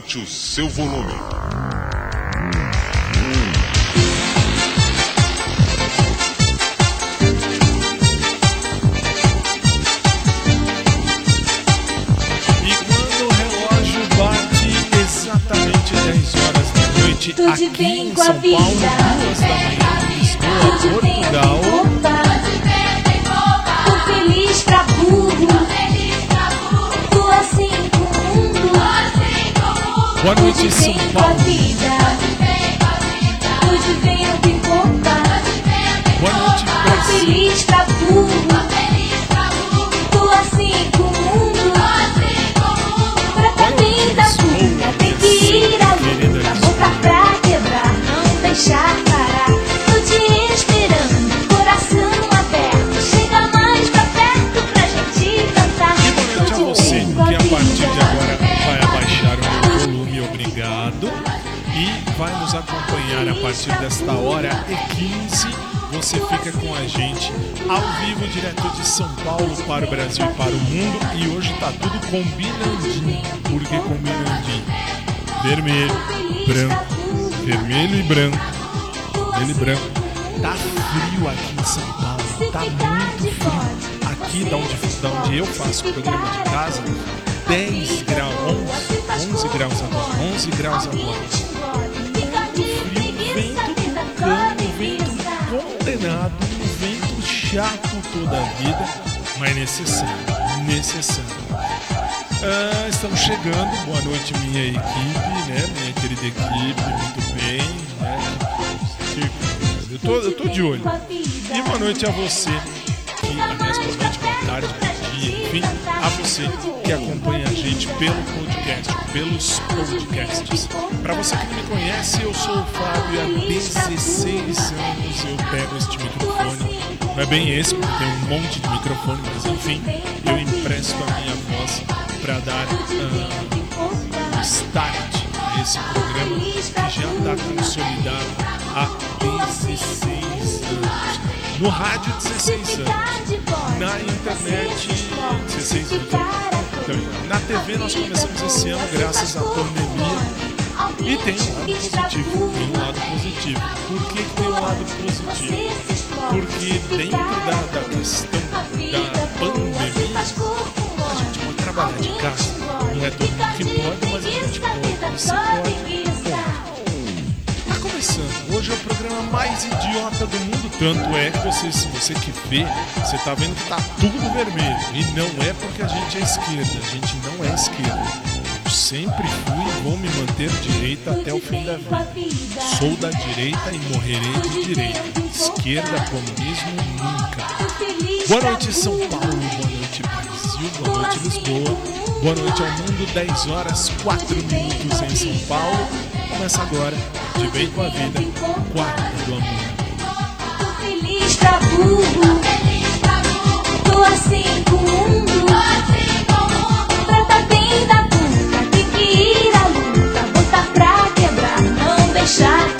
Aumente o seu volume. E quando o relógio bate exatamente 10 horas da noite Tudo aqui bem em com a São Paulo, duas da manhã, Lisboa, Portugal. Boa noite, São Paulo. Boa noite, Brasil. Vai nos acompanhar a partir desta hora e 15. Você fica com a gente ao vivo, direto de São Paulo para o Brasil e para o mundo. E hoje tá tudo combinandinho. Por que combinandinho? Vermelho, branco, vermelho e branco. Vermelho e branco. Tá frio aqui em São Paulo, tá muito frio. Aqui da onde, da onde eu faço o programa de casa, 10 graus, 11, 11 graus agora, 11 graus agora. Chato toda a vida, mas necessário, necessário. Ah, estamos chegando, boa noite minha equipe, né? Minha querida equipe, muito bem, né? Eu tô, eu tô de olho. E boa noite a você, que aliás, boa noite, boa tarde, bom dia, enfim, a você que acompanha a gente pelo podcast, pelos podcasts. Para você que não me conhece, eu sou o Fábio e há 16 anos eu pego este microfone. Não é bem esse, porque tem um monte de microfone, mas enfim, eu empresto a minha voz para dar ah, um start a esse programa que já está consolidado há 16 anos. No rádio, 16 anos. Na internet, 16 anos. também. Na TV, nós começamos esse ano graças à pandemia. E tem um lado positivo. Tem um lado positivo. Por que tem um lado positivo? Porque dentro da, da questão da pandemia, a gente pode trabalhar de casa. Não é todo que pode, mas a gente pode. Você. Pode. Tá começando. Hoje é o programa mais idiota do mundo. Tanto é que você, se você que vê, você tá vendo que tá tudo vermelho. E não é porque a gente é esquerda. A gente não é esquerda. Sempre fui e vou me manter direita até o fim da vida. Sou da direita e morrerei de direita. Esquerda, comunismo, nunca. Boa noite, São Paulo. Boa noite, Brasil. Boa noite, Lisboa. Boa noite ao mundo. 10 horas, 4 minutos em São Paulo. Começa agora, de bem com a vida, quarta do amor. Tô feliz pra burro. Tô assim com o mundo. Não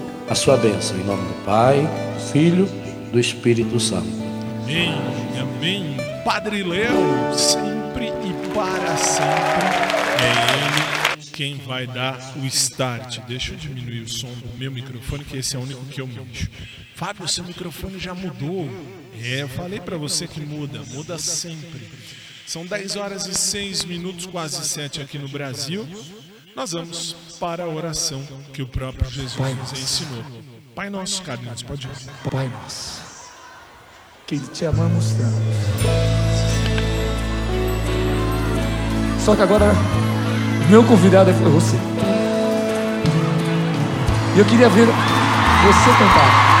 a sua bênção, em nome do Pai, do Filho, do Espírito Santo. Amém, amém. Padre Léo, sempre e para sempre é Ele quem vai dar o start. Deixa eu diminuir o som do meu microfone, que esse é o único que eu mexo. Fábio, seu microfone já mudou. É, eu falei para você que muda, muda sempre. São 10 horas e 6 minutos, quase 7 aqui no Brasil. Nós vamos para a oração que o próprio Jesus nos ensinou. Pai nosso, Carlinhos, pode ir. Pai nosso, que te amamos tanto. Só que agora, meu convidado é você. E eu queria ver você cantar.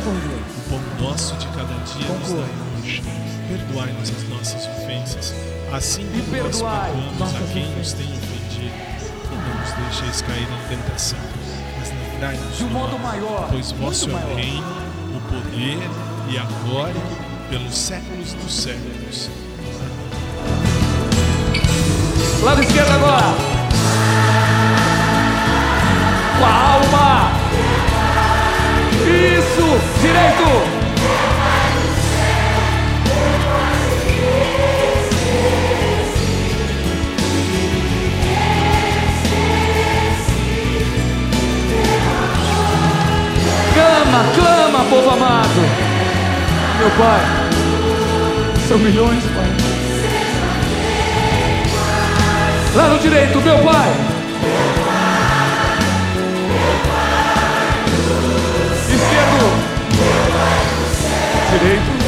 Canta com Deus. O pão nosso de cada dia nos Conclua. dai hoje. Perdoai-nos as nossas ofensas, assim E como nós perdoamos a quem nos tem ofendido. E não nos deixeis cair em tentação, mas livrai-nos De um do modo mal. maior, Pois vosso é o reino, o poder e a glória pelos séculos dos séculos. Lado esquerdo agora. Com a alma. Isso. Direito. Clama, clama, povo amado. Meu Pai. São milhões, Pai. Lá no direito, meu pai. Direito.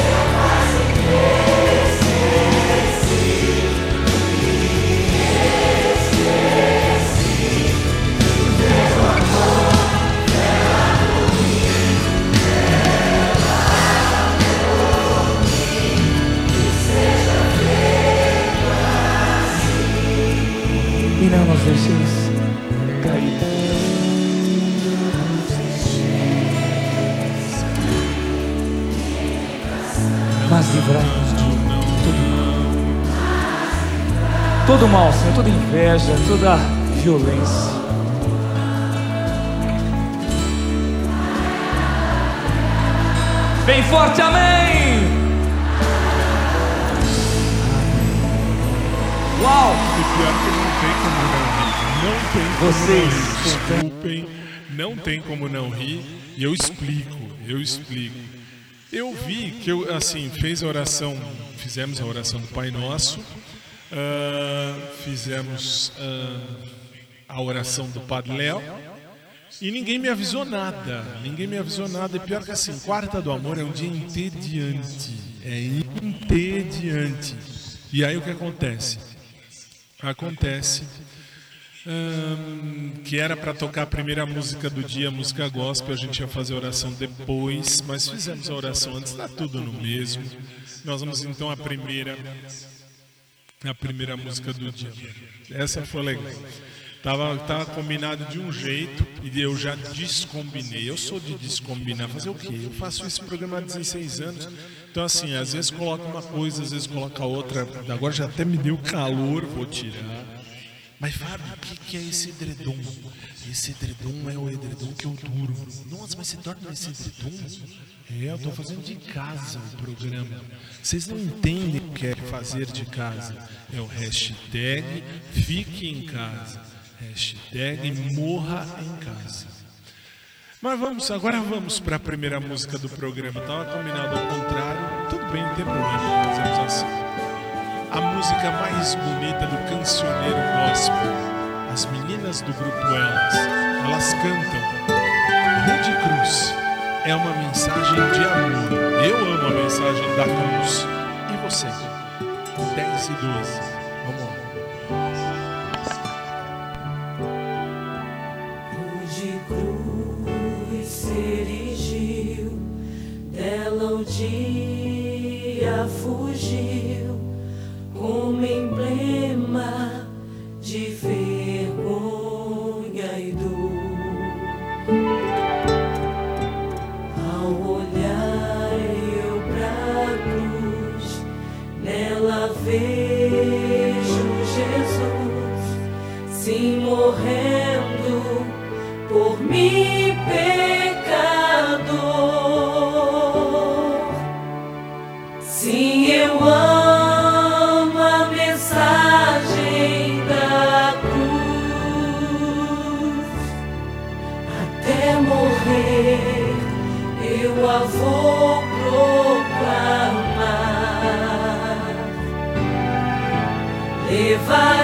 Não nos deixeis mas livrai-nos de todo mal. Todo mal, Senhor, toda inveja, toda violência. Bem forte, amém! Uau! E pior que não tem como não rir. Não tem como Vocês não rir. Desculpem, não tem como não rir. E eu explico, eu explico. Eu vi que eu, assim, fez a oração, fizemos a oração do Pai Nosso, ah, fizemos ah, a oração do Padre Léo, e ninguém me avisou nada. Ninguém me avisou nada. E pior que assim, quarta do amor é um dia entediante. É entediante. E aí o que acontece? Acontece que era para tocar a primeira música do dia, música gospel, a gente ia fazer a oração depois, mas fizemos a oração antes, está tudo no mesmo. Nós vamos então à primeira, a primeira música do dia. Essa foi legal. Tava, tava combinado de um jeito e eu já descombinei. Eu sou de descombinar. Fazer o quê? Eu faço esse programa há 16 anos. Então, assim, às vezes coloca uma coisa, às vezes coloca outra. Agora já até me deu calor, vou tirar. Mas, Fábio, o que, que é esse edredom? Esse edredom é o edredom que eu durmo. Nossa, mas você dorme nesse edredom? É, eu tô fazendo de casa o programa. Vocês não entendem o que é fazer de casa. É o hashtag fique em casa. Hashtag morra em casa. Mas vamos, agora vamos para a primeira música do programa. Tava combinado ao contrário. Tudo bem, não tem problema. Fazemos assim. A música mais bonita do cancioneiro gospel. As meninas do grupo Elas. Elas cantam. Rude Cruz é uma mensagem de amor. Eu amo a mensagem da cruz. E você? 10 e 12. Vamos lá. de cruz erigiu, dela o dia fugiu, como emblema de vergonha e dor. Ao olhar eu pra cruz, nela vejo Jesus se morrendo por mim, divine.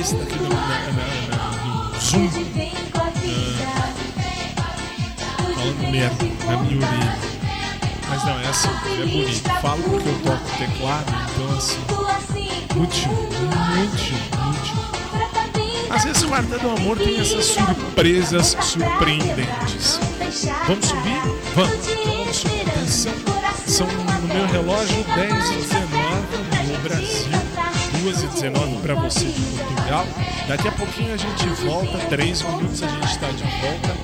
vez aqui no, na, na, no Zoom, falando merda, na minha orelha. Mas não, é assim, é bonito. Falo porque eu toco teclado, então assim, muito show, muito muito. Às vezes o Guarda do Amor tem essas surpresas surpreendentes. Vamos subir? Vamos, então vamos subir. São, são no meu relógio 10 e 19 no Brasil. 2h19 para você de Portugal. Daqui a pouquinho a gente volta, 3 minutos a gente está de volta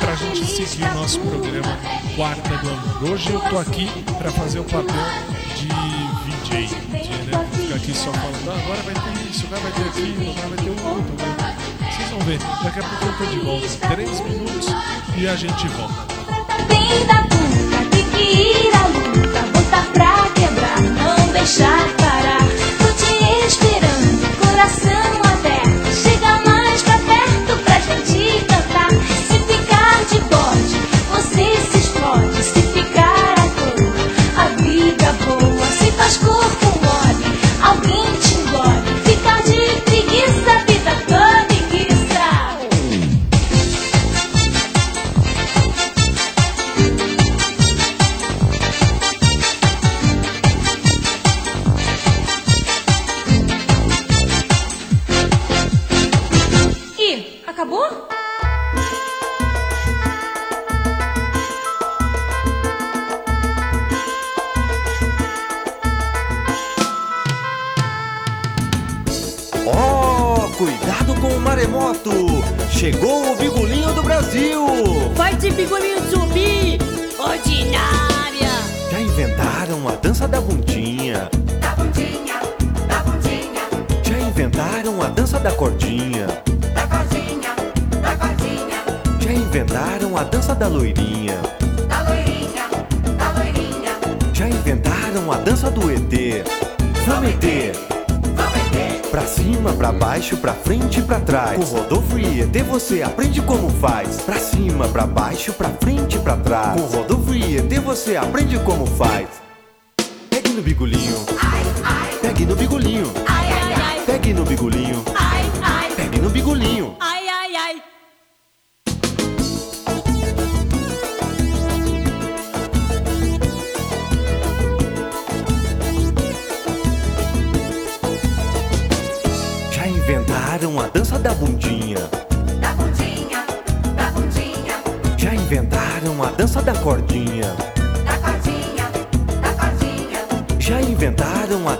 para a gente seguir o nosso programa Quarta do Amor. Hoje eu tô aqui para fazer o papel de VJ, DJ, né? Ficar aqui só falando, ah, agora vai ter isso, agora vai ter aquilo, agora vai ter o outro. Né? Vocês vão ver, daqui a pouco eu tô de volta. 3 minutos e a gente volta. Puta, que ir à luta, botar pra quebrar, não deixar parar.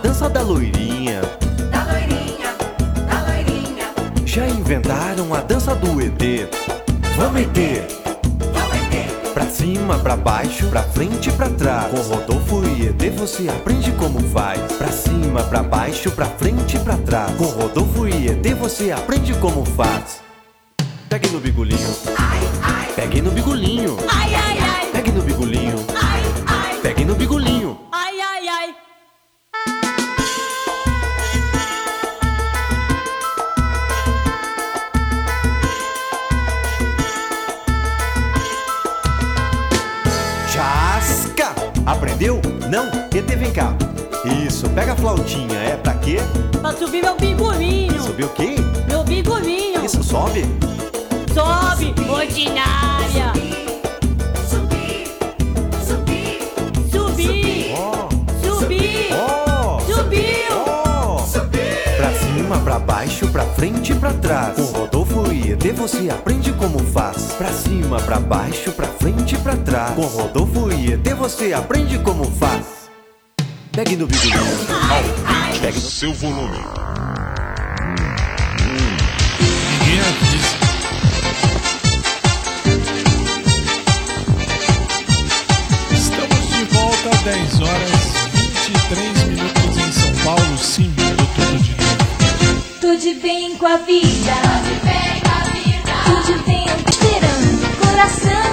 Dança da loirinha. da loirinha, da loirinha. Já inventaram a dança do ET. Vamos ET! Vamos ET, Pra cima, pra baixo, pra frente e pra trás. Com Rodolfo e ET você aprende como faz. Pra cima, pra baixo, pra frente e pra trás. Com Rodolfo e ET você aprende como faz. Pegue no bigolinho, ai, ai, pegue no bigolinho, ai, cá. Isso, pega a flautinha, é pra quê? Pra subir meu bigolinho, Subir o quê? meu bigolinho. Isso, sobe. Sobe, ordinária. Subir, subir, subir, Ó, subir, ó, subiu. ó. Pra cima, pra baixo, pra frente e pra trás. Com Rodolfo e ET você aprende como faz. Pra cima, pra baixo, pra frente e pra trás. Com Rodolfo e ET você aprende como faz. Pegue no bigolinho. Pegue no... Seu volume. Ninguém avisa. Estamos de volta às 10 horas 23 minutos em São Paulo. Sim, mudou tudo de novo. Tudo bem com a vida. Tudo bem com a vida. Tudo bem esperando, coração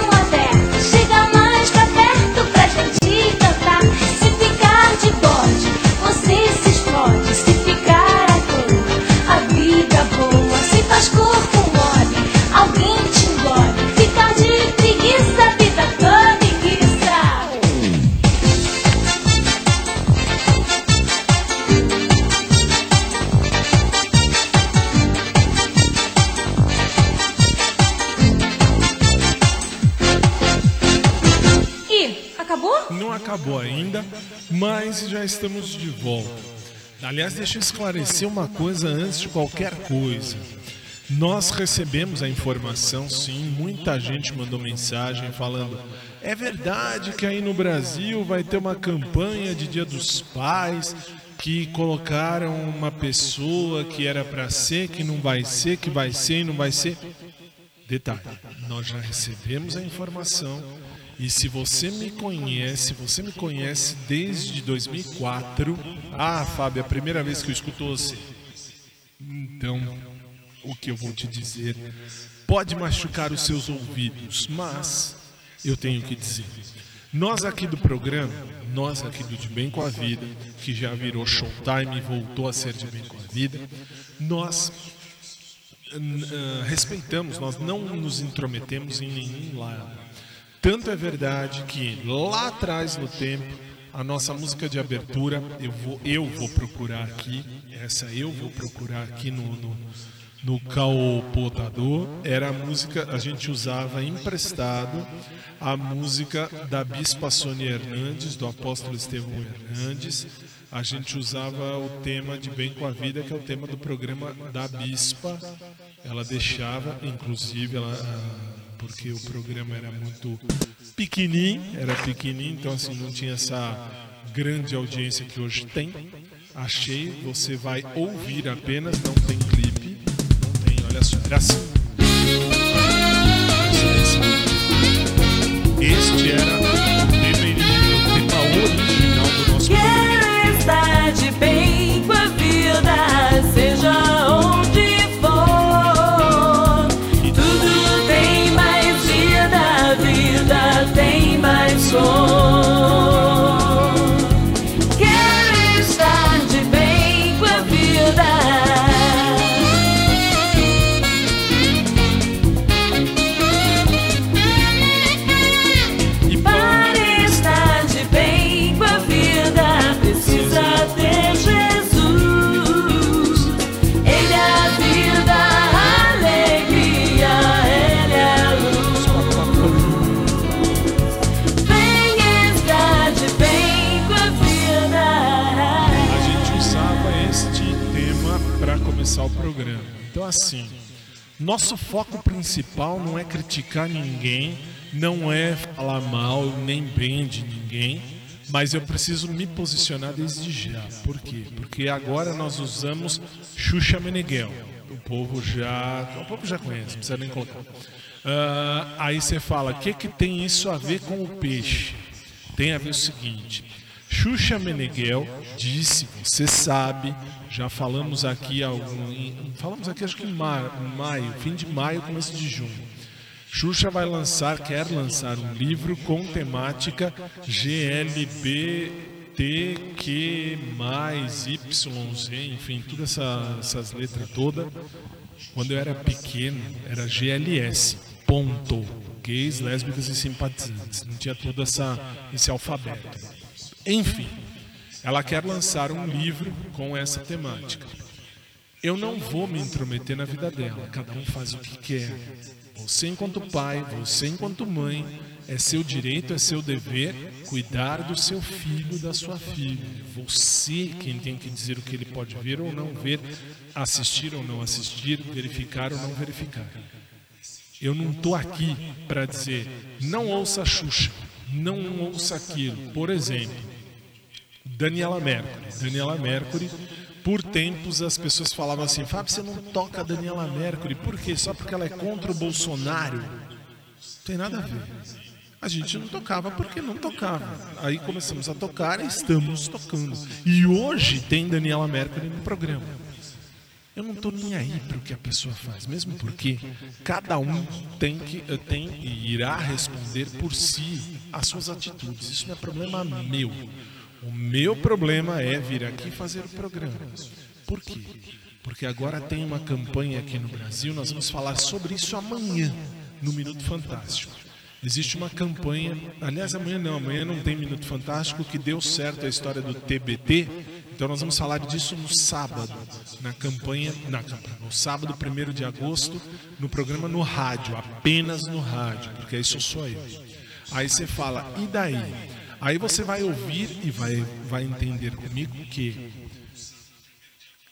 estamos de volta. Aliás, deixa eu esclarecer uma coisa antes de qualquer coisa. Nós recebemos a informação, sim, muita gente mandou mensagem falando: é verdade que aí no Brasil vai ter uma campanha de Dia dos Pais que colocaram uma pessoa que era para ser, que não vai ser, que vai ser e não vai ser. Detalhe, nós já recebemos a informação e se você me conhece, você me conhece desde 2004. Ah, Fábio, é a primeira vez que eu escuto você. Então, o que eu vou te dizer pode machucar os seus ouvidos, mas eu tenho que dizer. Nós aqui do programa, nós aqui do De Bem com a Vida, que já virou Showtime e voltou a ser De Bem com a Vida, nós ah, respeitamos, nós não nos intrometemos em nenhum lado. Tanto é verdade que lá atrás no tempo, a nossa música de abertura, eu vou, eu vou procurar aqui, essa eu vou procurar aqui no, no, no calpotador, era a música, a gente usava emprestado a música da Bispa Sônia Hernandes, do apóstolo Estevão Hernandes. A gente usava o tema de Bem com a Vida, que é o tema do programa da Bispa. Ela deixava, inclusive, ela, ah, porque o programa era muito pequenininho, era pequenininho, então assim não tinha essa grande audiência que hoje tem. Achei, você vai ouvir apenas, não tem clipe, não tem, olha só, era assim. Este era assim, nosso foco principal não é criticar ninguém, não é falar mal nem bem de ninguém, mas eu preciso me posicionar desde já. Por quê? Porque agora nós usamos Xuxa Meneghel. O povo já, o povo já conhece, não precisa nem colocar. Ah, aí você fala, o que, que tem isso a ver com o peixe? Tem a ver o seguinte: Xuxa Meneghel disse, você sabe, já falamos aqui algum, em- falamos aqui acho que em ma- em maio, fim de maio, começo de junho. Xuxa vai lançar, quer lançar um livro com temática GLBTQ mais YZ, enfim, todas essa, essas letras todas. Quando eu era pequeno, era GLS, ponto. Gays, lésbicas e simpatizantes. Não tinha todo essa, esse alfabeto. Enfim, ela quer lançar um livro com essa temática. Eu não vou me intrometer na vida dela, cada um faz o que quer. Você, enquanto pai, você, enquanto mãe, é seu direito, é seu dever cuidar do seu filho, da sua filha. Você quem tem que dizer o que ele pode ver ou não ver, assistir ou não assistir, verificar ou não verificar. Eu não estou aqui para dizer não ouça Xuxa, não ouça aquilo. Por exemplo, Daniela Mercury. Daniela Mercury, por tempos as pessoas falavam assim: Fábio, você não toca Daniela Mercury, por quê? Só porque ela é contra o Bolsonaro? Não tem nada a ver. A gente não tocava porque não tocava. Aí começamos a tocar e estamos tocando. E hoje tem Daniela Mercury no programa. Eu não estou nem aí para o que a pessoa faz, mesmo porque cada um tem que eh, tem e irá responder por si as suas atitudes. Isso não é problema meu. O meu problema é vir aqui fazer o programa. Por quê? Porque agora tem uma campanha aqui no Brasil, nós vamos falar sobre isso amanhã, no Minuto Fantástico. Existe uma campanha, aliás, amanhã não, amanhã não tem Minuto Fantástico, que deu certo a história do TBT, então nós vamos falar disso no sábado, na campanha, na no sábado 1 de agosto, no programa no rádio, apenas no rádio, porque isso sou eu. Aí você fala, e daí? Aí você vai ouvir e vai, vai entender comigo que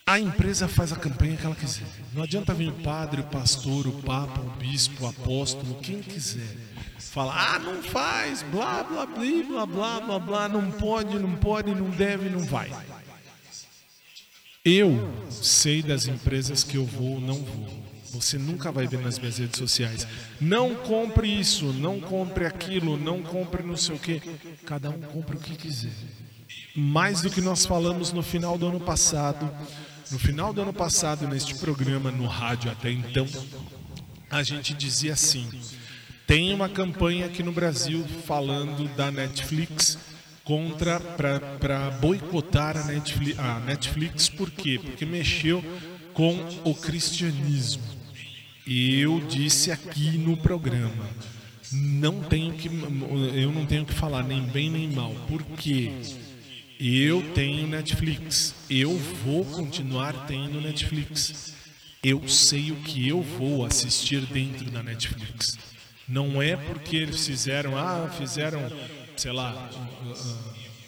a empresa faz a campanha que ela quiser. Não adianta vir o padre, o pastor, o papa, o bispo, o apóstolo, quem quiser. Falar, ah, não faz, blá, blá, blá, blá, blá, blá, blá, não pode, não pode, não deve, não vai. Eu sei das empresas que eu vou ou não vou. Você nunca vai ver nas minhas redes sociais. Não compre isso, não compre aquilo, não compre não sei o que. Cada um compra o que quiser. Mais do que nós falamos no final do ano passado. No final do ano passado, neste programa, no rádio até então, a gente dizia assim: tem uma campanha aqui no Brasil falando da Netflix contra para boicotar a Netflix, a Netflix, por quê? Porque mexeu com o cristianismo. Eu disse aqui no programa, não tenho que eu não tenho que falar nem bem nem mal. Por quê? Eu tenho Netflix. Eu vou continuar tendo Netflix. Eu sei o que eu vou assistir dentro da Netflix. Não é porque eles fizeram, ah, fizeram, sei lá,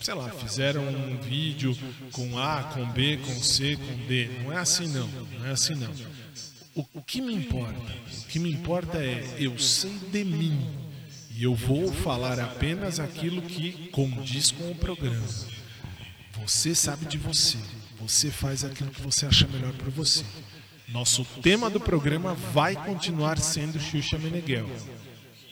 sei lá, fizeram um vídeo com A, com B, com C, com D. Não é assim não. Não é assim não. O, o que me importa? O que me importa é eu sei de mim e eu vou falar apenas aquilo que condiz com o programa. Você sabe de você. Você faz aquilo que você acha melhor para você. Nosso tema do programa vai continuar sendo Xuxa Meneghel.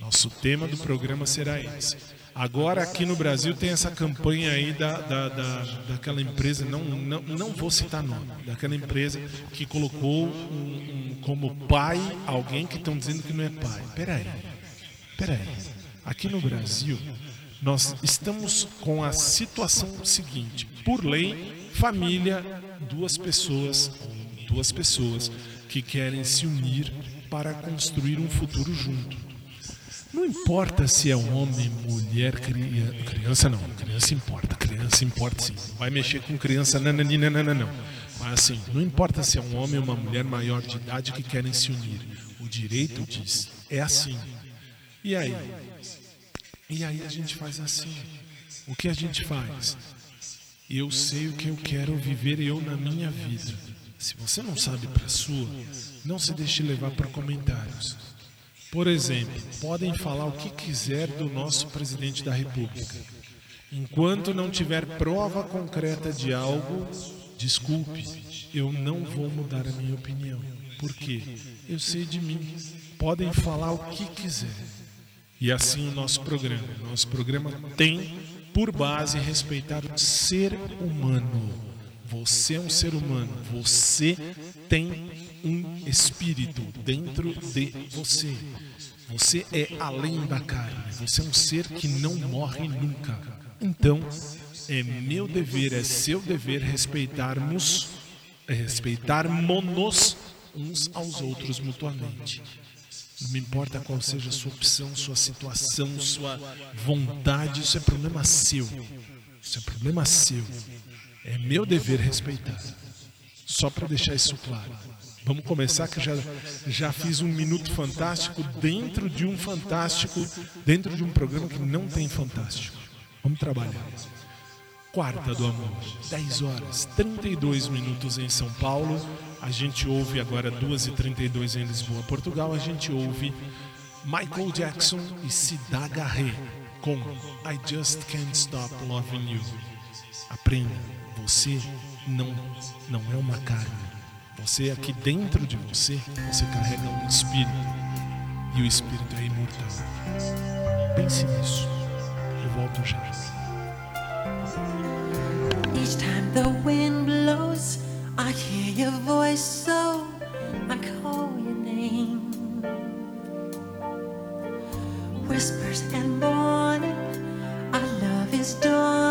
Nosso tema do programa será esse. Agora aqui no Brasil tem essa campanha aí da, da, da, daquela empresa, não, não, não vou citar nome, daquela empresa que colocou um, um, como pai alguém que estão dizendo que não é pai. Peraí, peraí. Aqui no Brasil, nós estamos com a situação seguinte: por lei, família, duas pessoas, duas pessoas que querem se unir para construir um futuro junto. Não importa se é um homem, mulher, criança, criança não, criança importa, criança importa sim. Vai mexer com criança, não, não. Mas assim, não importa se é um homem ou uma mulher maior de idade que querem se unir. O direito diz, é assim. E aí? E aí a gente faz assim. O que a gente faz? Eu sei o que eu quero viver eu na minha vida. Se você não sabe para sua, não se deixe levar por comentários. Por exemplo, podem falar o que quiser do nosso presidente da República. Enquanto não tiver prova concreta de algo, desculpe, eu não vou mudar a minha opinião. Por quê? Eu sei de mim. Podem falar o que quiser. E assim o nosso programa. Nosso programa tem por base respeitar o ser humano. Você é um ser humano. Você tem um espírito dentro de você. Você é além da carne. Você é um ser que não morre nunca. Então, é meu dever, é seu dever respeitarmos, é respeitarmos uns aos outros mutuamente. Não me importa qual seja a sua opção, sua situação, sua vontade, isso é problema seu. Isso é problema seu. É meu dever respeitar. Só para deixar isso claro. Vamos começar que já já fiz um minuto fantástico dentro de um fantástico, dentro de um programa que não tem fantástico. Vamos trabalhar. Quarta do Amor, 10 horas, 32 minutos em São Paulo. A gente ouve agora 2h32 em Lisboa, Portugal. A gente ouve Michael Jackson e Cida Garré com I Just Can't Stop Loving You. Aprenda, você não, não é uma carne. Você aqui dentro de você, você carrega um espírito. E o espírito é imortal. Pense nisso. Eu volto já. Each time the wind blows, I hear your voice, so I call your name. Whispers and morning, our love is dawning.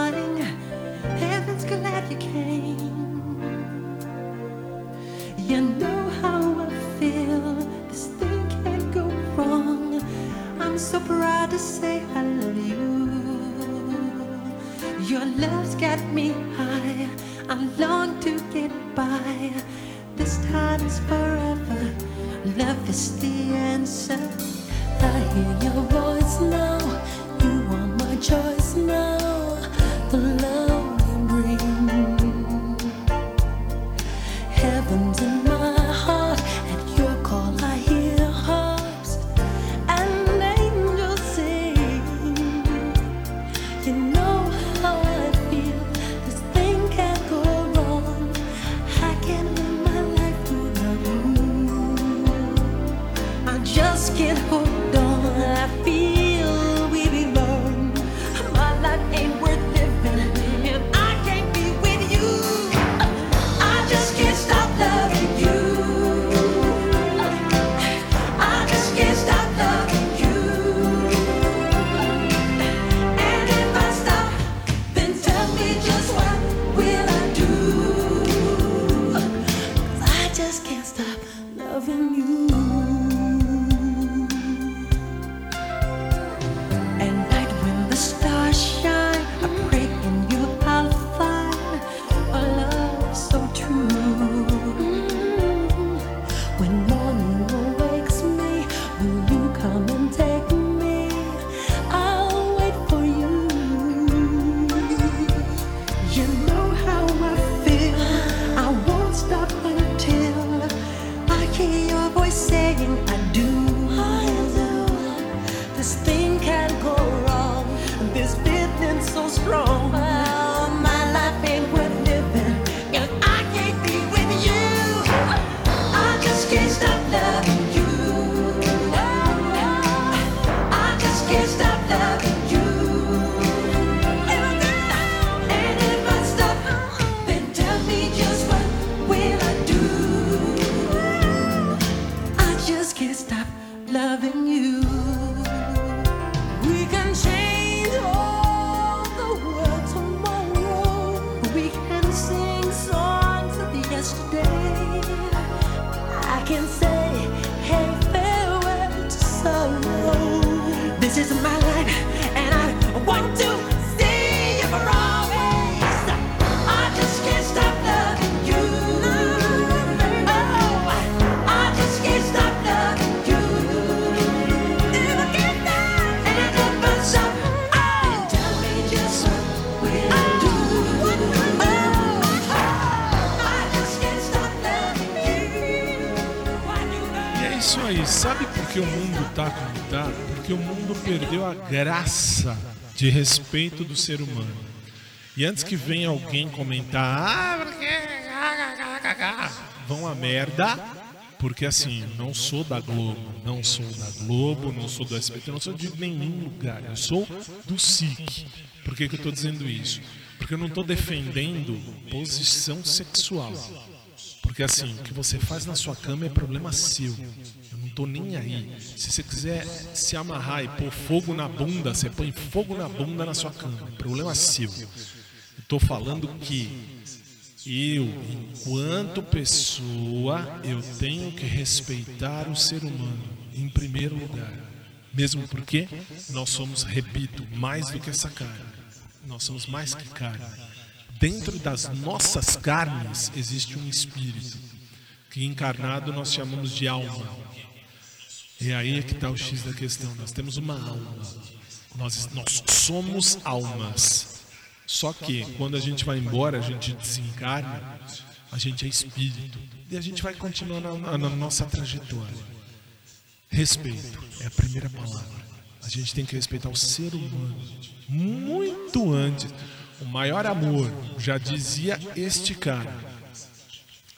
Me graça de respeito do ser humano. E antes que venha alguém comentar, ah, porque vão a merda, porque assim, não sou da Globo, não sou da Globo, não sou do SBT, não sou de nenhum lugar, eu sou do SIC. Por que, que eu estou dizendo isso? Porque eu não estou defendendo posição sexual. Porque assim, o que você faz na sua cama é problema seu. Tô nem aí. Se você quiser se amarrar e pôr fogo na bunda, você põe fogo na bunda na sua cama. É problema seu. Eu tô falando que eu, enquanto pessoa, eu tenho que respeitar o ser humano em primeiro lugar. Mesmo porque nós somos, repito, mais do que essa carne. Nós somos mais que carne. Dentro das nossas carnes existe um espírito, que encarnado nós chamamos de alma. E aí é que está o X da questão. Nós temos uma alma. Nós, nós somos almas. Só que quando a gente vai embora, a gente desencarna, a gente é espírito. E a gente vai continuar na, na nossa trajetória. Respeito é a primeira palavra. A gente tem que respeitar o ser humano muito antes. O maior amor, já dizia este cara.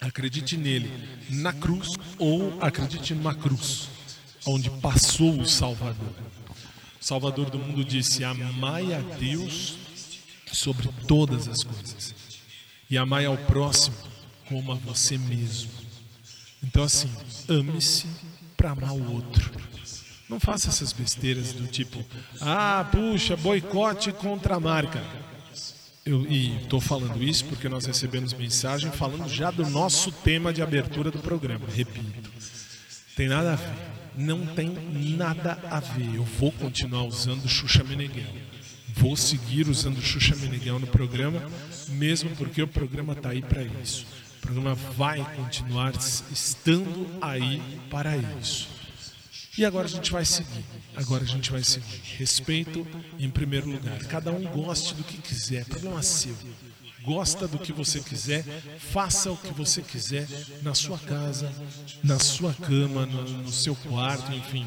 Acredite nele, na cruz ou acredite numa cruz, onde passou o Salvador. O Salvador do mundo disse: Amai a Deus sobre todas as coisas, e amai ao próximo como a você mesmo. Então, assim, ame-se para amar o outro. Não faça essas besteiras do tipo, ah, puxa, boicote contra a marca. Eu, e estou falando isso porque nós recebemos mensagem falando já do nosso tema de abertura do programa. Repito, tem nada a ver. Não tem nada a ver. Eu vou continuar usando Xuxa Meneghel. Vou seguir usando Xuxa Meneghel no programa, mesmo porque o programa está aí para isso. O programa vai continuar estando aí para isso. E agora a gente vai seguir. Agora a gente vai seguir. Respeito em primeiro lugar. Cada um goste do que quiser. Problema seu. Gosta do que você quiser, faça o que você quiser na sua casa, na sua cama, no, no seu quarto, enfim.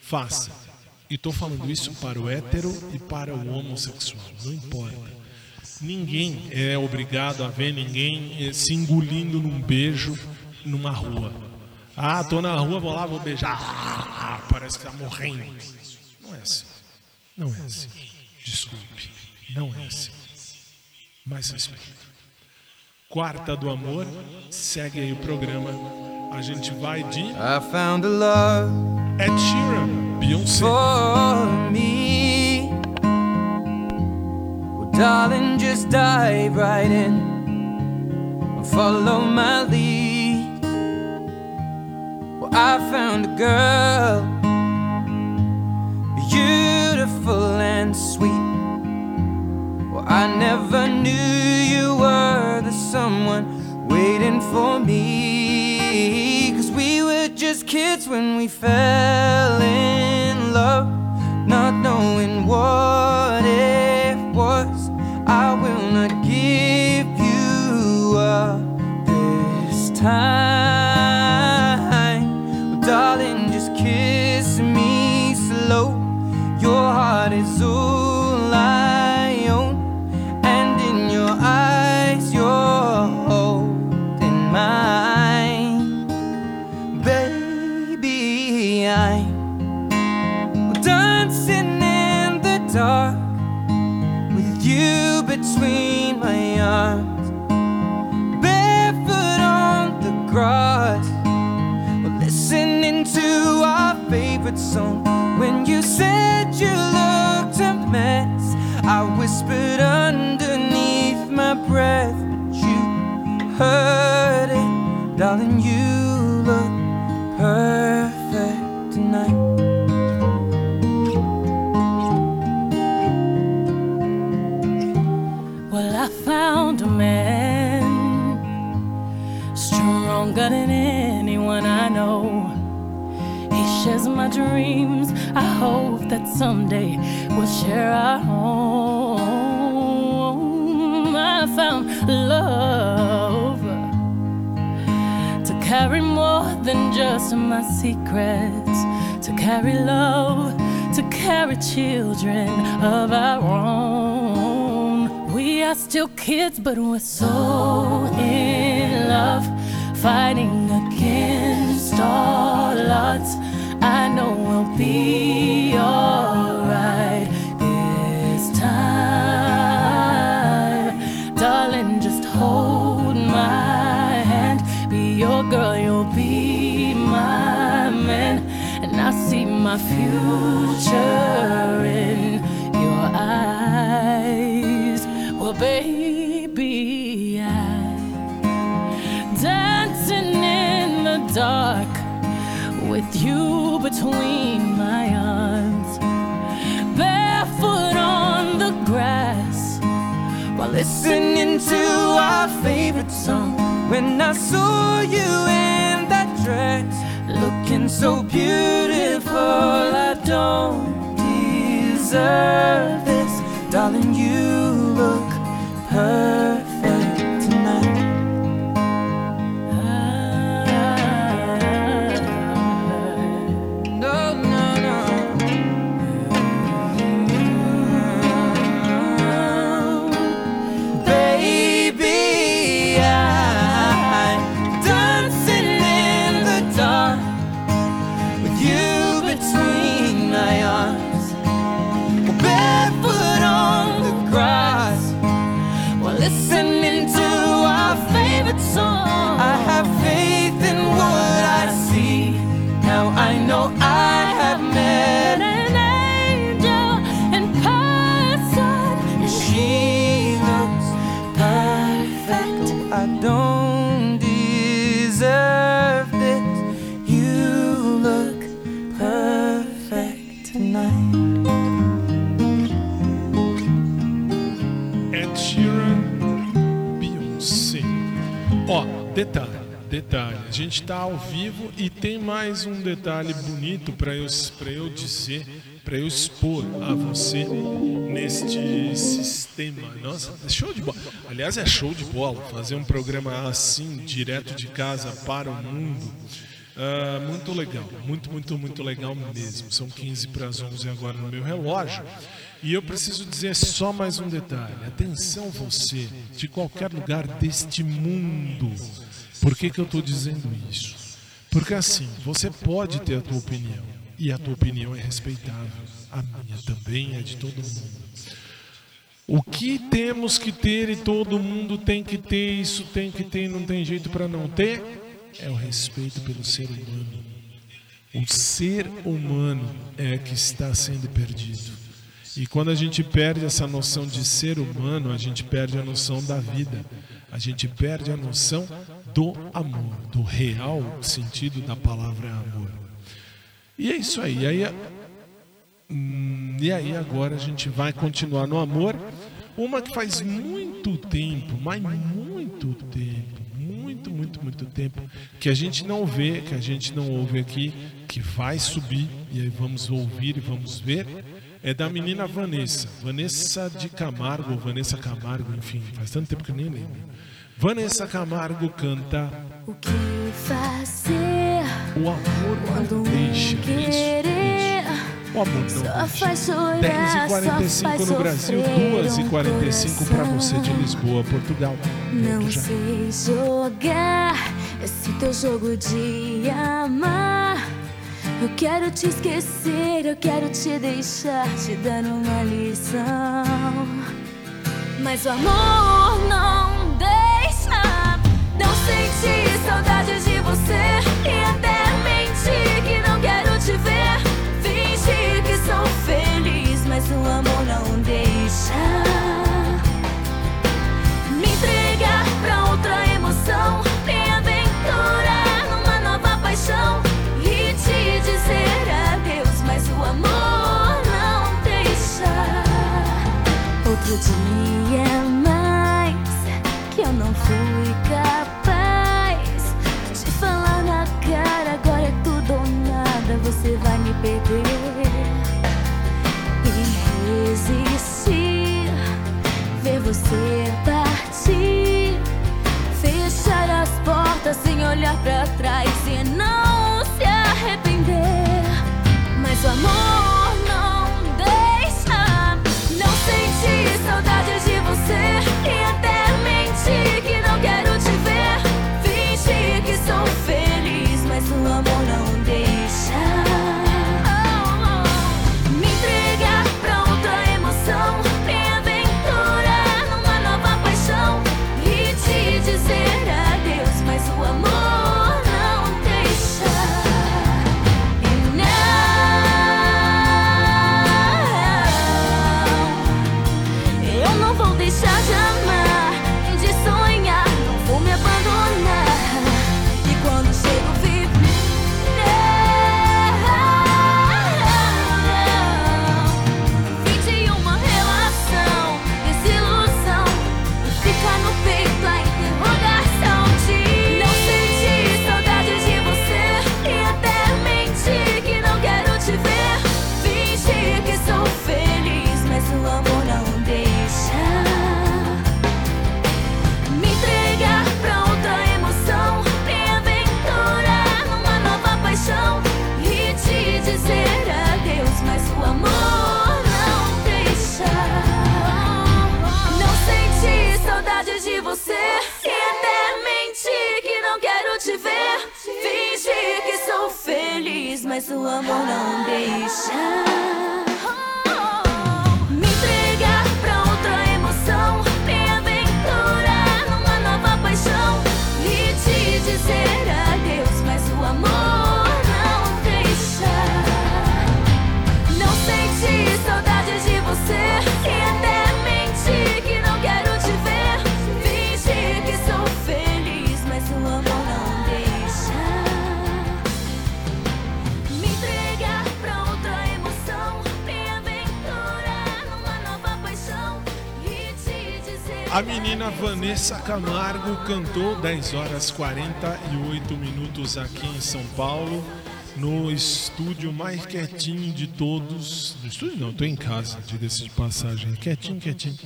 Faça. E estou falando isso para o hétero e para o homossexual. Não importa. Ninguém é obrigado a ver ninguém eh, se engolindo num beijo numa rua. Ah, tô na rua, vou lá, vou beijar. Ah, parece que tá morrendo. Não é assim. Não é assim. Desculpe. Não é assim. Mais respeito. Quarta do amor, segue aí o programa. A gente vai de I found a love Ed Sheeran, Beyoncé. for me. Well, darling, just dive right in follow my lead. Well, I found a girl, beautiful and sweet. I never knew you were the someone waiting for me. Cause we were just kids when we fell in love, not knowing what it was. I will not give you up this time. Well, darling, just kiss me slow. Your heart is all favorite song. When you said you looked a mess, I whispered underneath still kids, but we're so in love, fighting against all odds. I know we'll be alright this time. Darling, just hold my hand. Be your girl, you'll be my man. And I see my future listening to our favorite song. When I saw you in that dress, looking so beautiful, I don't deserve this, darling. You look perfect detalhe, detalhe. A gente tá ao vivo e tem mais um detalhe bonito para eu, eu dizer, para eu expor a você neste sistema. Nossa, é show de bola. Aliás, é show de bola fazer um programa assim, direto de casa para o mundo. Ah, muito legal, muito, muito, muito legal mesmo. São 15 para as 11 agora no meu relógio. E eu preciso dizer só mais um detalhe. Atenção você, de qualquer lugar deste mundo. Por que, que eu estou dizendo isso? Porque assim, você pode ter a tua opinião. E a tua opinião é respeitável. A minha também é de todo mundo. O que temos que ter e todo mundo tem que ter, isso tem que ter, não tem jeito para não ter, é o respeito pelo ser humano. O ser humano é que está sendo perdido. E quando a gente perde essa noção de ser humano, a gente perde a noção da vida. A gente perde a noção do amor, do real sentido da palavra amor. E é isso aí. E aí, hum, e aí agora a gente vai continuar no amor. Uma que faz muito tempo, mas muito tempo, muito, muito, muito tempo, que a gente não vê, que a gente não ouve aqui, que vai subir, e aí vamos ouvir e vamos ver, é da menina Vanessa. Vanessa de Camargo, Vanessa Camargo, enfim, faz tanto tempo que eu nem lembro. Vanessa Camargo canta O que fazer O amor quando não deixa. Isso, querer O amor não só faz chorar, 10h45 só faz no Brasil, sofrer 2h45 um para você de. Lisboa, Portugal. Não sei jogar esse teu jogo de amar. Eu quero te esquecer, eu quero te deixar, te dar uma lição. Mas o amor não deixa. Não senti saudade de você e até Vanessa Camargo cantou 10 horas 48 minutos aqui em São Paulo, no estúdio mais quietinho de todos. No estúdio não, estou em casa, diga-se de passagem. Quietinho, quietinho.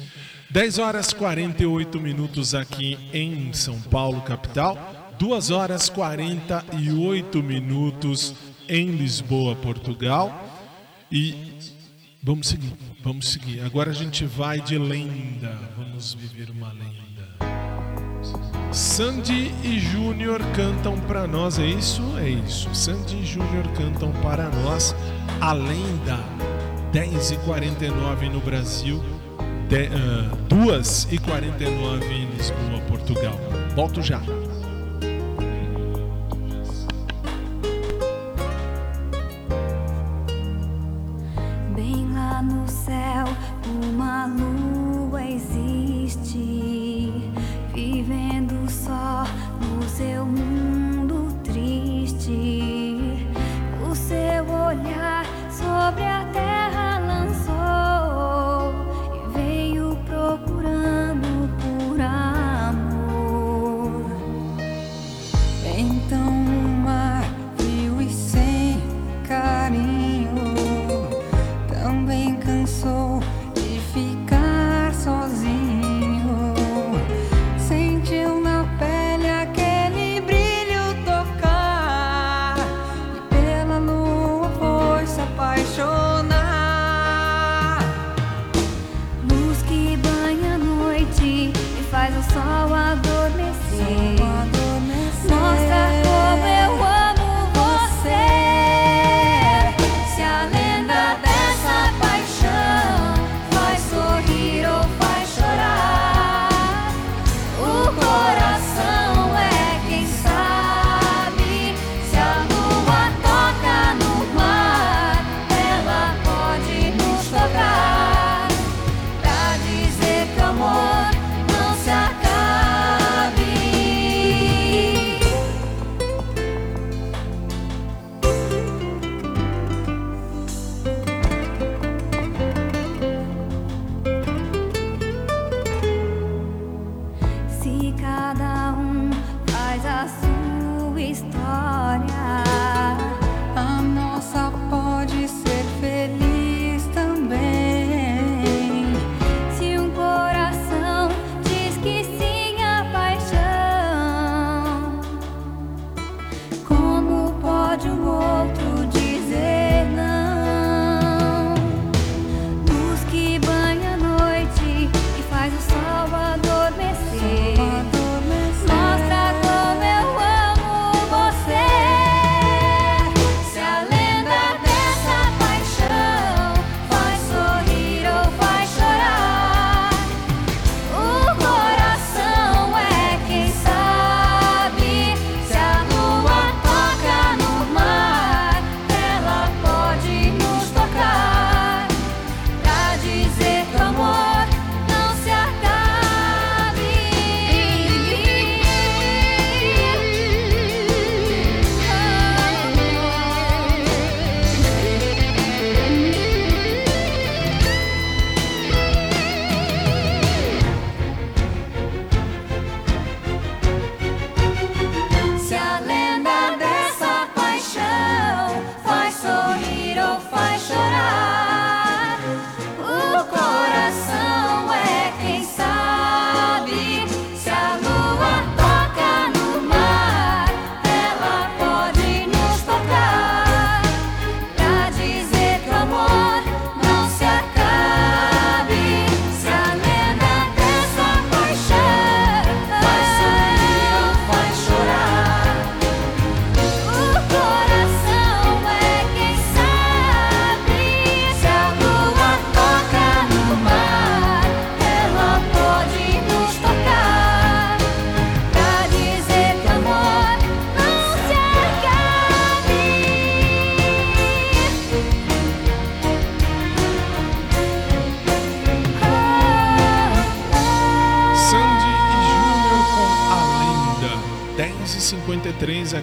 10 horas 48 minutos aqui em São Paulo, capital. 2 horas 48 minutos em Lisboa, Portugal. E vamos seguir, vamos seguir. Agora a gente vai de lenda. Vamos viver uma lenda. Sandy e Júnior cantam para nós, é isso? É isso. Sandy e Júnior cantam para nós além da 10h49 no Brasil, uh, ah, 2h49 em Lisboa, Portugal. Volto já.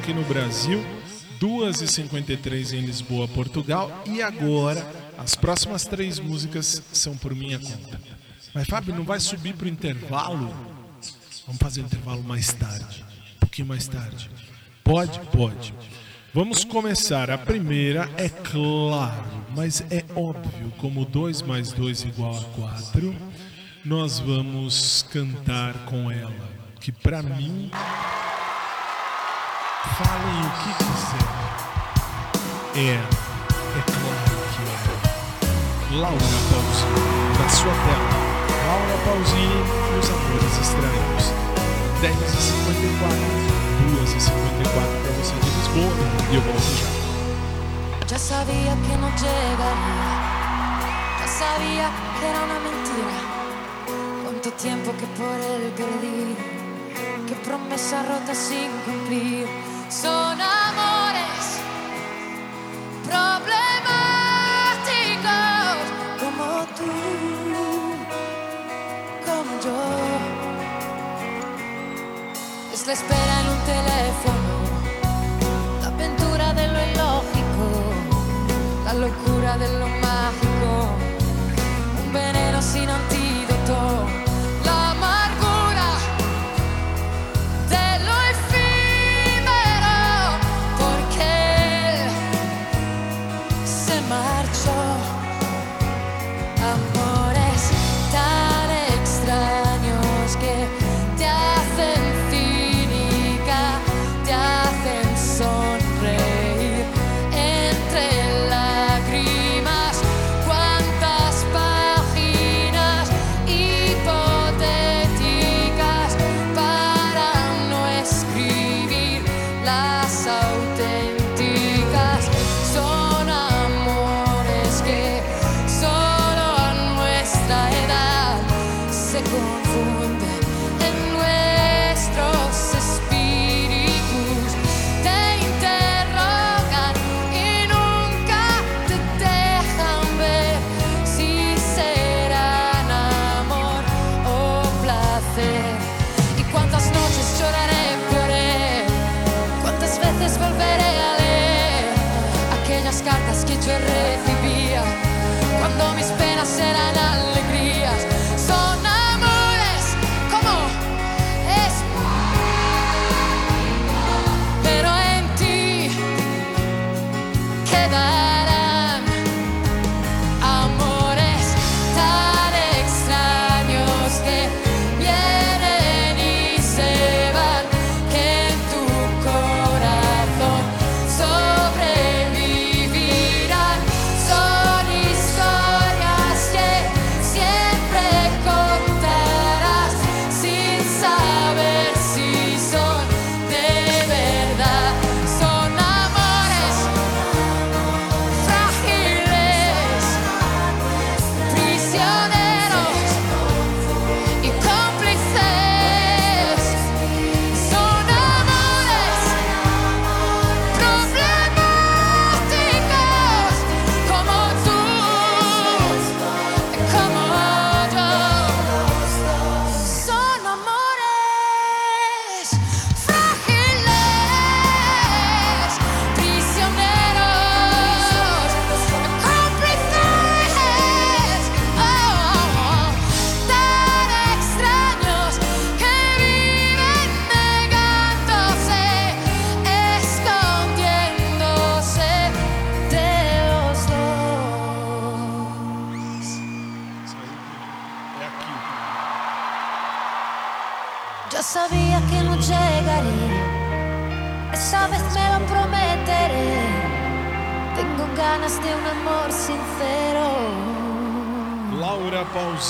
Aqui no Brasil, 2h53 em Lisboa, Portugal. E agora, as próximas três músicas são por minha conta. Mas, Fábio, não vai subir pro intervalo? Vamos fazer o intervalo mais tarde. Um pouquinho mais tarde. Pode? Pode. Vamos começar. A primeira é claro, mas é óbvio, como 2 mais 2 igual a 4, nós vamos cantar com ela. Que pra mim. Falem o que quiser. É, é claro que é. Laura Pausini, na sua tela. Laura Pausini e os amores estranhos. 10h54, 2h54 para você de Lisboa. E eu volto já. Ya sabía que no llegaría, ya sabía que era una mentira. Cuánto tiempo que por él perdí, qué promesa rota sin cumplir. Son amores problemáticos como tú, como yo. Es la espera en un teléfono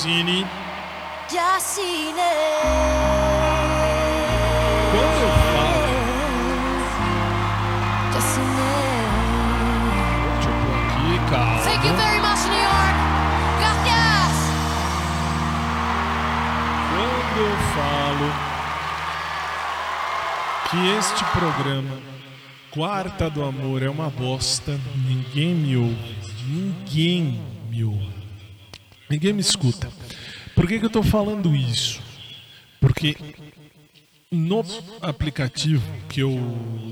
Ya sin Quando eu falo, él. deixa eu pôr aqui, Thank you very much, New York. Gracias. Quando eu falo que este programa, Quarta do Amor, é uma bosta, ninguém me ouve. Ninguém me ouve. Ninguém me escuta. Por que, que eu tô falando isso? Porque No aplicativo que eu,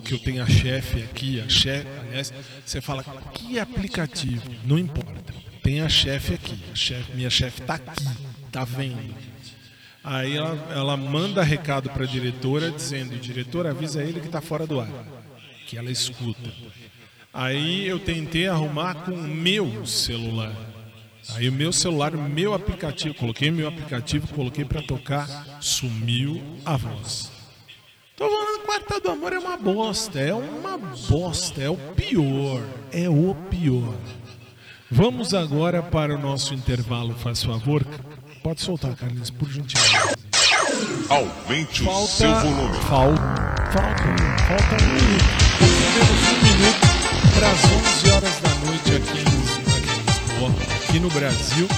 que eu tenho a chefe aqui, a chefe, aliás, você fala que aplicativo? Não importa. Tem a chefe aqui. A chefe, minha chefe tá aqui, tá vendo. Aí ela, ela manda recado para a diretora dizendo: diretor, avisa ele que tá fora do ar. Que ela escuta. Aí eu tentei arrumar com o meu celular. Aí o meu celular, o meu aplicativo, coloquei meu aplicativo, coloquei para tocar, sumiu a voz. Tô falando que Quarta do Amor é uma bosta, é uma bosta, é o pior, é o pior. Vamos agora para o nosso intervalo, faz favor. Pode soltar, Carlinhos, por gentileza. Aumente o Falta- seu volume. Falta, falta, falta um minuto. Temos um minuto para as 11 horas da noite aqui em, aqui em Lisboa, aqui no Brasil.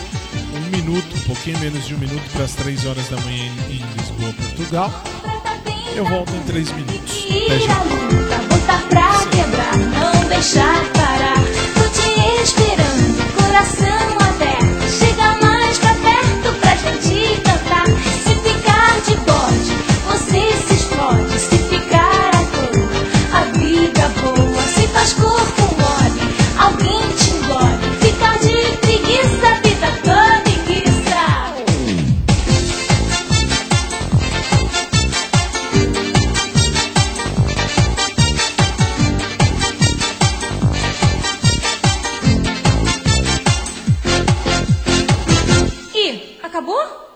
Um minuto, um pouquinho menos de um minuto para as 3 horas da manhã em, em Lisboa, Portugal. Eu volto em 3 minutos. Até já. luta, pra quebrar, não deixar parar. Tô te esperando, coração acabou?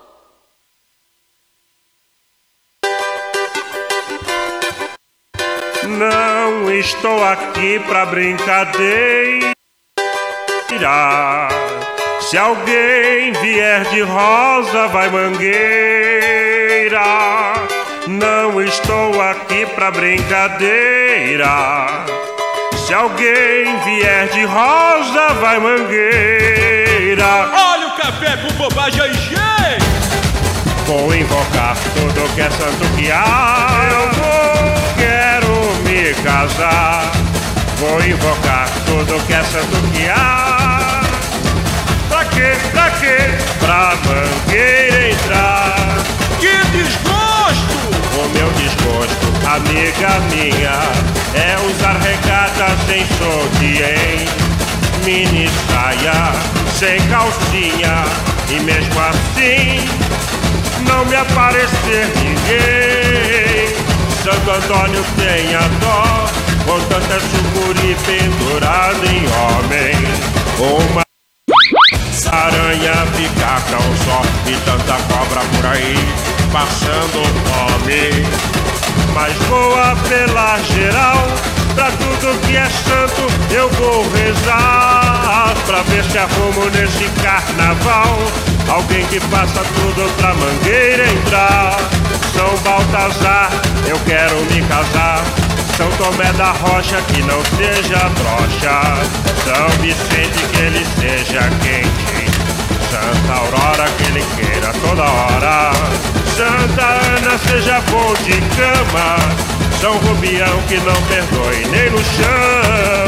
Não estou aqui pra brincadeira. Se alguém vier de rosa, vai mangueira. Não estou aqui pra brincadeira. Se alguém vier de rosa, vai mangueira. Café com bobagem gente! Vou invocar tudo que é santo que há. Eu vou, quero me casar. Vou invocar tudo que é santo que há. Pra quê? Pra quê? Pra mangueira entrar. Que desgosto! O meu desgosto, amiga minha, é usar regata sem sorte em mini saia, sem calcinha. E mesmo assim, não me aparecer ninguém. Santo Antônio tenha dó, com tanta sucuri pendurada em homem. Uma aranha ficar tão só e tanta cobra por aí passando fome. Mas vou apelar geral, pra tudo que é santo eu vou rezar. Pra ver se arrumo nesse carnaval alguém que faça tudo pra mangueira entrar. São Baltazar, eu quero me casar. São Tomé da Rocha, que não seja broxa. São Vicente, que ele seja quente. Santa Aurora, que ele queira toda hora. Santa Ana, seja bom de cama. São Rubião, que não perdoe nem no chão.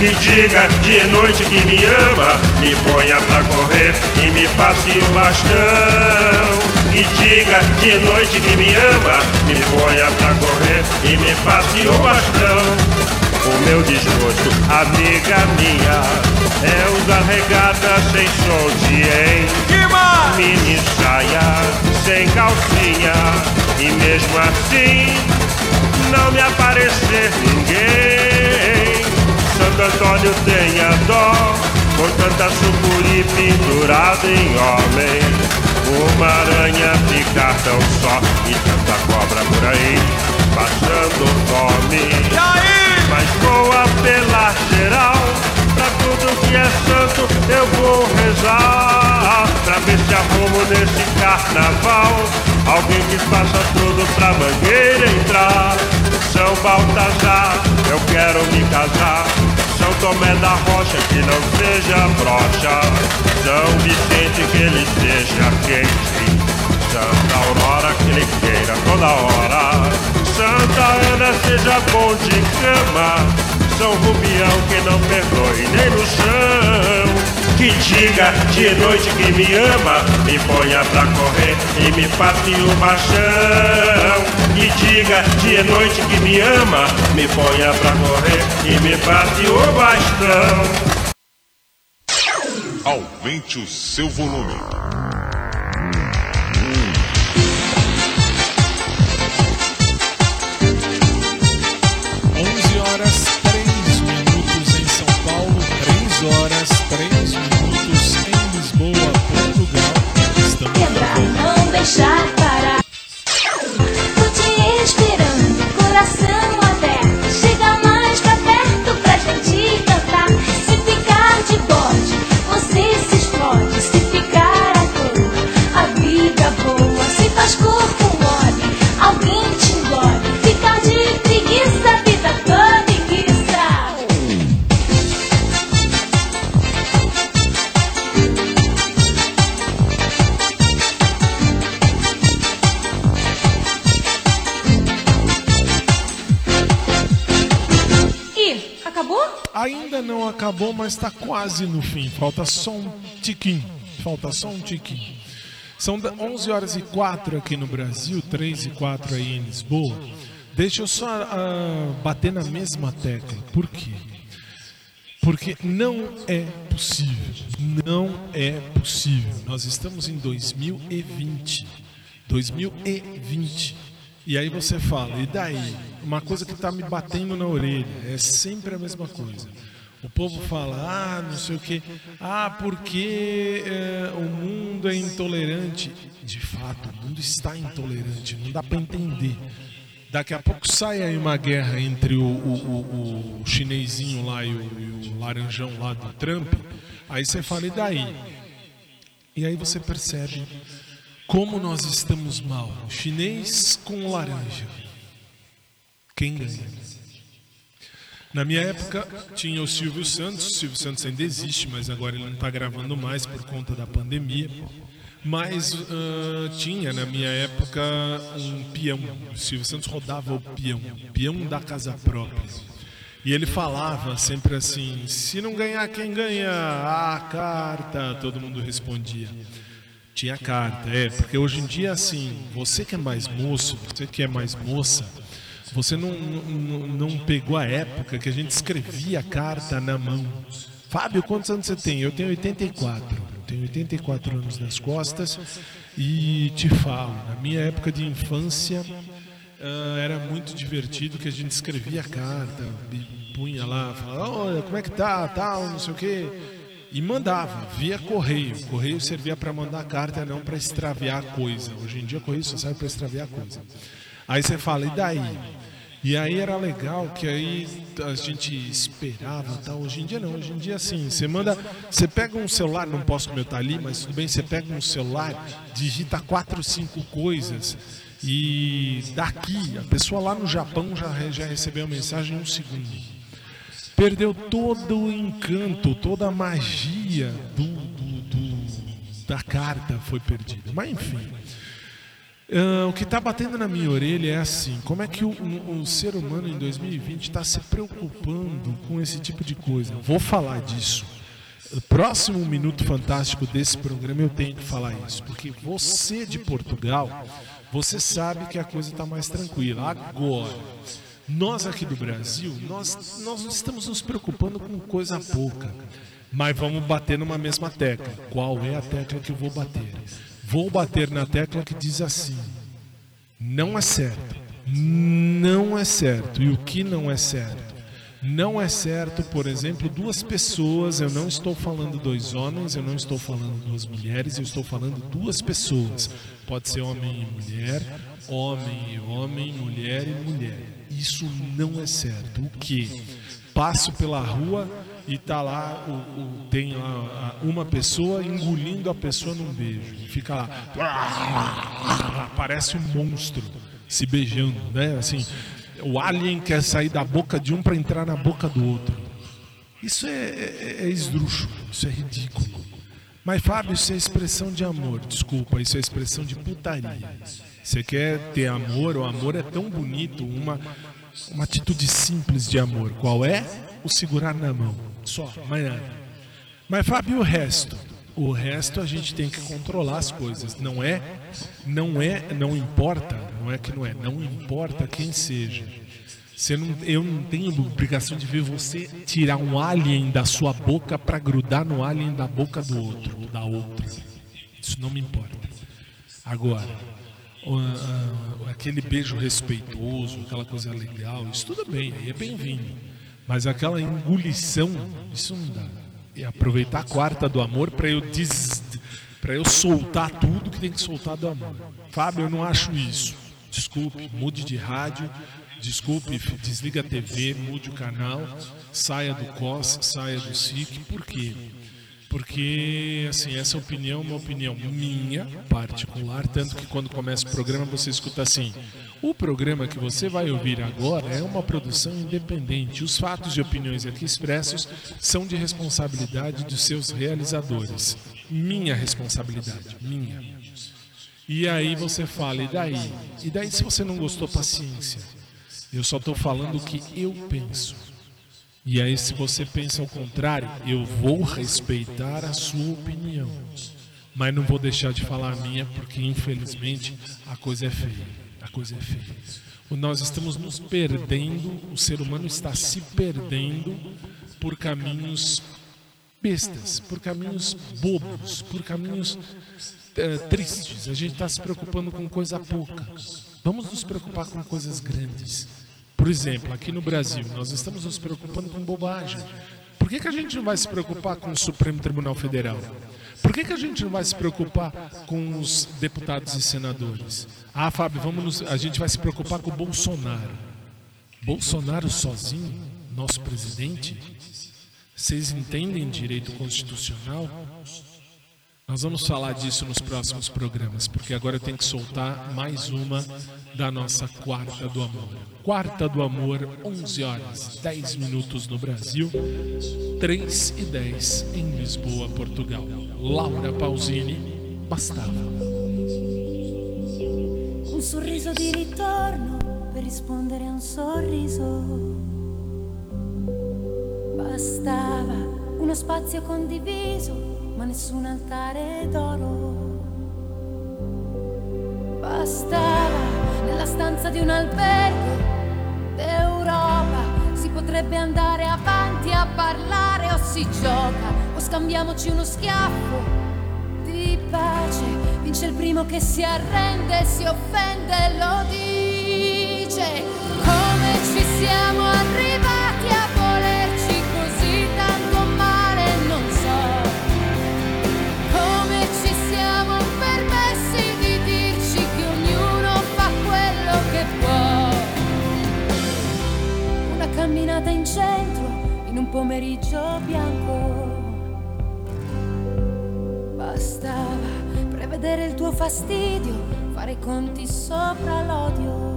Me diga de noite que me ama, me ponha pra correr e me passe o bastão. Me diga de noite que me ama, me ponha pra correr e me passe o bastão. O meu desgosto, amiga minha, é usar regata sem solde, hein? Mini saia, sem calcinha, e mesmo assim, não me aparecer ninguém. Santo Antônio tenha dó, com tanta sucuri pendurada em homem. Uma aranha ficar tão só e tanta cobra por aí, passando fome. Mas vou apelar geral, pra tudo que é santo eu vou rezar. Pra ver se arrumo nesse carnaval alguém que faça tudo pra mangueira entrar. São Baltazar, eu quero me casar. São Tomé da Rocha, que não seja brocha. São Vicente, que ele seja quente. Santa Aurora, que ele queira toda hora. Santa Ana, seja bom de cama. São Rubião, que não perdoe nem no chão. Que diga de noite que me ama, me ponha pra correr e me passe o baixão. Que diga de noite que me ama, me ponha pra correr e me passe o bastão. Aumente o seu volume. Volta. não não acabou, mas está quase no fim. Falta só um tiquinho. Falta só um tiquinho. São da- 11 horas e 4 aqui no Brasil, 3 e 4 aí em Lisboa. Deixa eu só ah, bater na mesma tecla. Por quê? Porque não é possível. Não é possível. Nós estamos em 2020. 2020. E aí você fala, e daí? Uma coisa que está me batendo na orelha. É sempre a mesma coisa. O povo fala, ah, não sei o quê. Ah, porque eh, o mundo é intolerante. De fato, o mundo está intolerante. Não dá para entender. Daqui a pouco sai aí uma guerra entre o, o, o, o chinesinho lá e o, o laranjão lá do Trump. Aí você fala, e daí? E aí você percebe como nós estamos mal. Chinês com laranja. Quem ganha? Na minha época tinha o Silvio Santos. O Silvio Santos ainda existe, mas agora ele não está gravando mais por conta da pandemia. Mas ah, tinha na minha época um peão. O Silvio Santos rodava o peão, peão da casa própria. E ele falava sempre assim: se não ganhar, quem ganha? A carta. Todo mundo respondia. Tinha carta, é, porque hoje em dia, assim, você que é mais moço, você que é mais moça, você não, não, não pegou a época que a gente escrevia a carta na mão. Fábio, quantos anos você tem? Eu tenho 84. Eu tenho 84 anos nas costas e te falo, na minha época de infância ah, era muito divertido que a gente escrevia carta, punha lá, falava, olha, como é que tá, tal, não sei o quê. E mandava, via correio. Correio servia para mandar carta, não para extraviar coisa. Hoje em dia, correio só serve para extraviar coisa. Aí você fala, e daí? E aí era legal que aí a gente esperava tal. Hoje em dia não, hoje em dia assim, você manda. Você pega um celular, não posso comentar ali, mas tudo bem, você pega um celular, digita quatro, cinco coisas. E daqui, a pessoa lá no Japão já, já recebeu a mensagem em um segundo perdeu todo o encanto, toda a magia do, do- do- da carta foi perdida. Mas enfim. Ah, o que está batendo na minha orelha é assim: como é que o, o- o ser humano em 2020 está se preocupando com esse tipo de coisa? Vou falar disso. Próximo Minuto Fantástico desse programa eu tenho que falar isso, porque você de Portugal, você sabe que a coisa está mais tranquila. Agora, nós aqui do Brasil, nós, nós estamos nos preocupando com coisa pouca, mas vamos bater numa mesma tecla. Qual é a tecla que eu vou bater? Vou bater na tecla que diz assim: não é certo, não é certo. E o que não é certo? Não é certo, por exemplo, duas pessoas. Eu não estou falando dois homens, eu não estou falando duas mulheres, eu estou falando duas pessoas. Pode ser homem e mulher, homem e homem, mulher e mulher. Isso não é certo. O que? Passo pela rua e tá lá, o, o- tem lá uma pessoa engolindo a pessoa num beijo. Fica lá. Parece um monstro se beijando, né? Assim, o alien quer sair da boca de um para entrar na boca do outro. Isso é, é, é esdrúxulo, isso é ridículo. Mas, Fábio, isso é expressão de amor. Desculpa, isso é expressão de putaria. Você quer ter amor, o amor é tão bonito, uma, uma atitude simples de amor. Qual é? O segurar na mão. Só, nada. Mas Fábio, o resto? O resto a gente tem que controlar as coisas. Não é, não é, não importa, não é que não é, não importa quem seja. Você não, eu não tenho obrigação de ver você tirar um alien da sua boca para grudar no alien da boca do outro ou da outra. Isso não me importa. Agora, aquele beijo respeitoso, aquela coisa legal, isso tudo bem, aí é bem-vindo. Mas aquela engulição, isso não dá. E aproveitar a quarta do amor para eu des... para eu soltar tudo que tem que soltar do amor. Fábio, eu não acho isso. Desculpe, mude de rádio, desculpe, desliga a TV, mude o canal, saia do COS, saia do SIC. Por quê? Porque, assim, essa opinião é uma opinião minha, particular, tanto que quando começa o programa você escuta assim: o programa que você vai ouvir agora é uma produção independente. Os fatos e opiniões aqui expressos são de responsabilidade dos seus realizadores. Minha responsabilidade, minha. E aí você fala, e daí? E daí se você não gostou, paciência. Eu só estou falando o que eu penso. E aí, se você pensa ao contrário, eu vou respeitar a sua opinião. Mas não vou deixar de falar a minha, porque infelizmente a coisa é feia. A coisa é feia. Nós estamos nos perdendo, o ser humano está se perdendo por caminhos bestas, por caminhos bobos, por caminhos eh, tristes. A gente está se preocupando com coisa pouca. Vamos nos preocupar com coisas grandes. Por exemplo, aqui no Brasil, nós estamos nos preocupando com bobagem. Por que, que a gente não vai se preocupar com o Supremo Tribunal Federal? Por que, que a gente não vai se preocupar com os deputados e senadores? Ah, Fábio, vamos nos- a gente vai se preocupar com o Bolsonaro. Bolsonaro sozinho, nosso presidente? Vocês entendem direito constitucional? Nós vamos falar disso nos próximos programas, porque agora eu tenho que soltar mais uma da nossa Quarta do Amor. Quarta do Amor, 11 horas, 10 minutos no Brasil, 3 e 10 em Lisboa, Portugal. Laura Pausini, bastava. Un sorriso di ritorno per rispondere a un sorriso. Bastava uno spazio condiviso, ma nessun altare d'oro. Bastava nella stanza di un albergo d'Europa. Si potrebbe andare avanti a parlare o si gioca o scambiamoci uno schiaffo di pace. Vince il primo che si arrende, si offende, lo dice. Come ci siamo arrivati centro, in un pomeriggio bianco. Bastava prevedere il tuo fastidio, fare i conti sopra l'odio.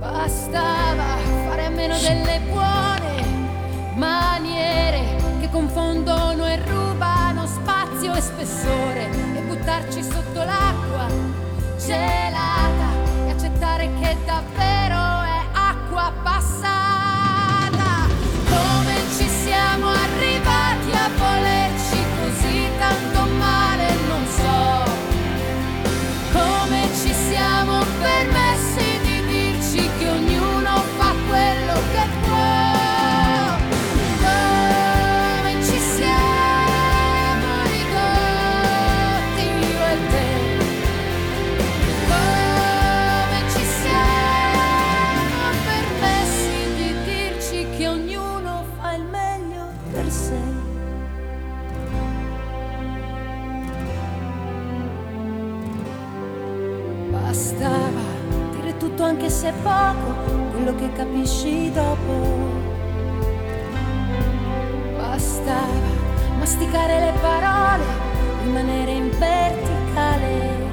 Bastava fare a meno delle buone maniere che confondono e rubano spazio e spessore e buttarci sotto l'acqua gelata e accettare che davvero è acqua tutto anche se poco, quello che capisci dopo. Bastava masticare le parole, rimanere in verticale.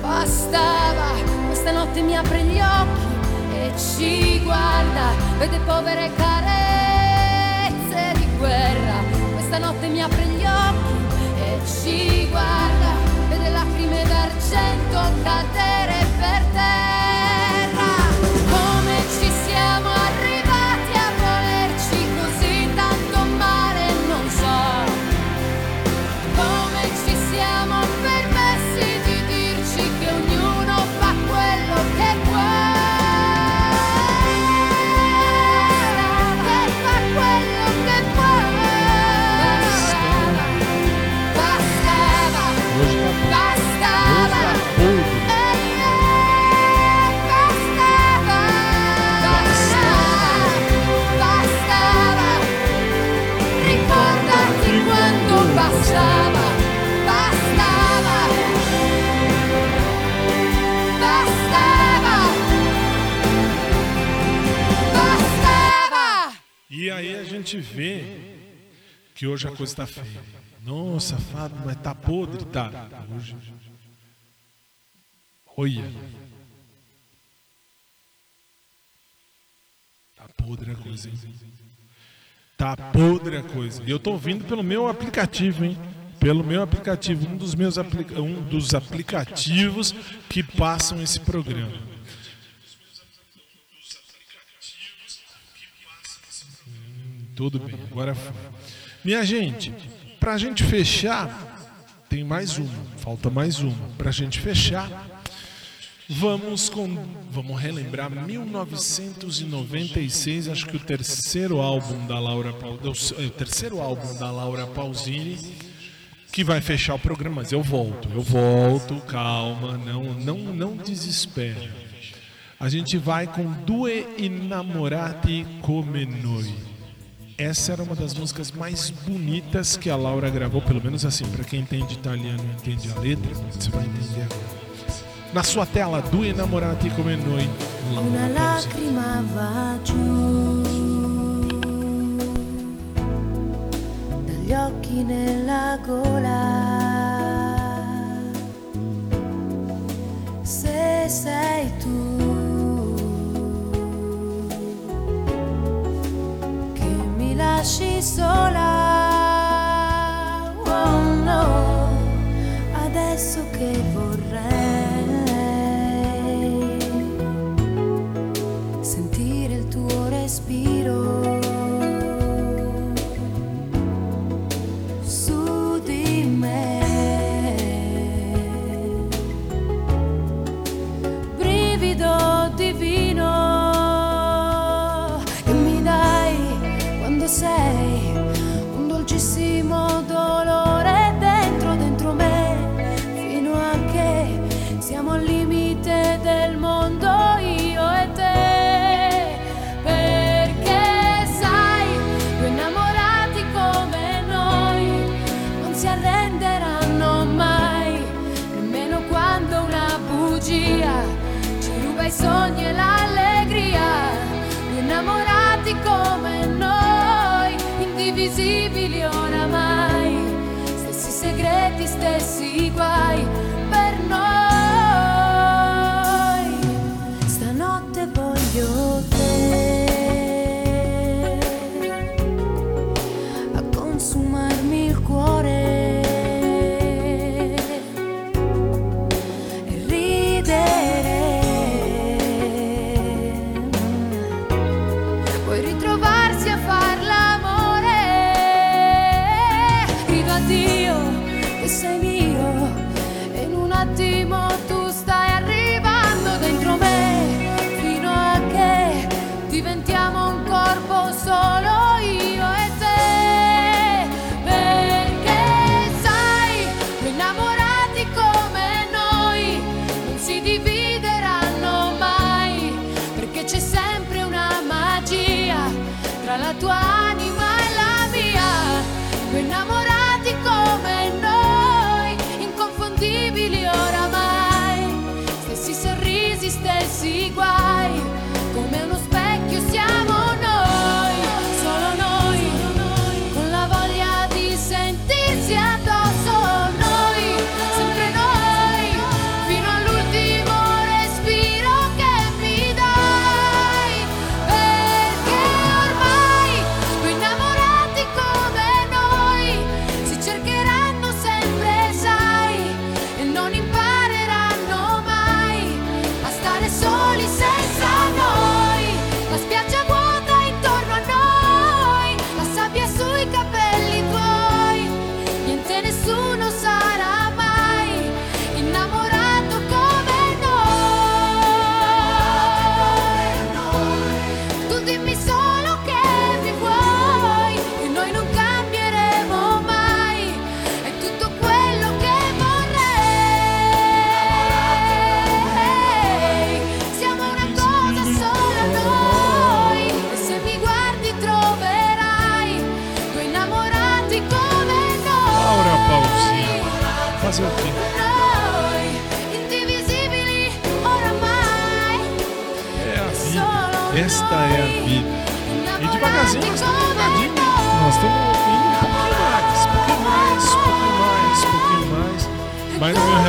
Bastava, questa notte mi apre gli occhi e ci guarda, vede povere carezze di guerra. Questa notte mi apre gli occhi e ci guarda, d'argento cadere per te. E aí a gente vê que hoje a coisa está feia. Nossa, Fábio, mas tá podre, tá. Hoje. Olha. Tá podre a coisa, hein? Tá podre a coisa. E eu tô ouvindo pelo meu aplicativo, hein? Pelo meu aplicativo, um dos meus aplica um dos aplicativos que passam esse programa. Hum, tudo bem, agora foi. Minha gente, pra gente fechar, tem mais uma, falta mais uma. Pra gente fechar, Vamos com, vamos relembrar 1996, acho que o terceiro álbum da Laura o terceiro álbum da Laura Pausini que vai fechar o programa, mas eu volto, eu volto, calma, não não não desespere. A gente vai com Due Innamorati come noi. Essa era uma das músicas mais bonitas que a Laura gravou, pelo menos assim, para quem entende italiano e entende a letra, você vai entender agora. Na sua tela, Due Innamorati come noi. Una lacrima va giù dagli occhi nella gola. Se sei tu che mi lasci sola, oh no, adesso che vorrei indivisibili oramai, stessi segreti, stessi guai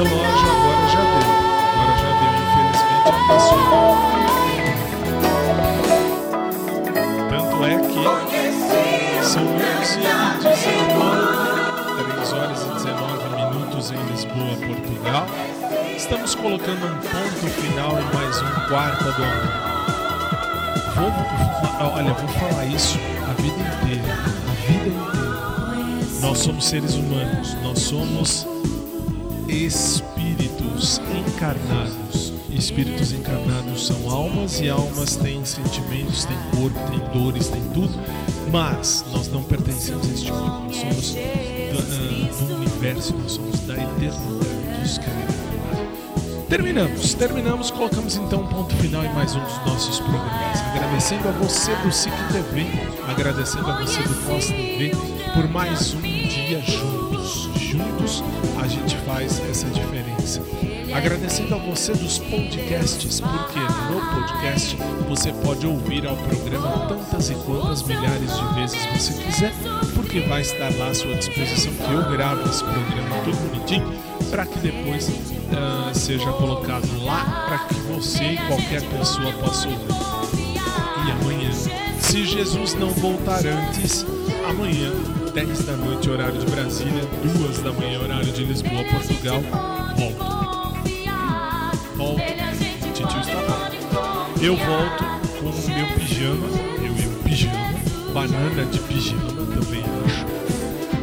relógio agora já deu. Agora já deu, infelizmente passou. Tanto é que são 11 e 19, 3 horas e 19 minutos em Lisboa, Portugal. Estamos colocando um ponto final em mais um quarta do amor. Vou, olha, vou falar isso a vida inteira. A vida inteira. Nós somos seres humanos, nós somos espíritos encarnados. Espíritos encarnados são almas e almas têm sentimentos, têm corpo, têm dores, têm tudo. Mas nós não pertencemos a este mundo. Nós somos do, ah, do universo, nós somos da eternidade. É Terminamos, terminamos, colocamos então um ponto final em mais um dos nossos programas. Agradecendo a você do SIC TV, agradecendo a você do Foz TV por mais um dia juntos. Juntos a gente faz essa diferença. Agradecendo a você dos podcasts, porque no podcast você pode ouvir ao programa tantas e quantas milhares de vezes você quiser, porque vai estar lá à sua disposição que eu gravo esse programa tudo bonitinho para que depois ah, seja colocado lá para que você e qualquer pessoa possa ouvir. E amanhã, se Jesus não voltar antes, amanhã, 10 da noite, horário de Brasília, 2 da manhã, horário de Lisboa, Portugal, volto. Volto. Titio está lá. Eu volto com o meu pijama, eu e o pijama, banana de pijama também acho.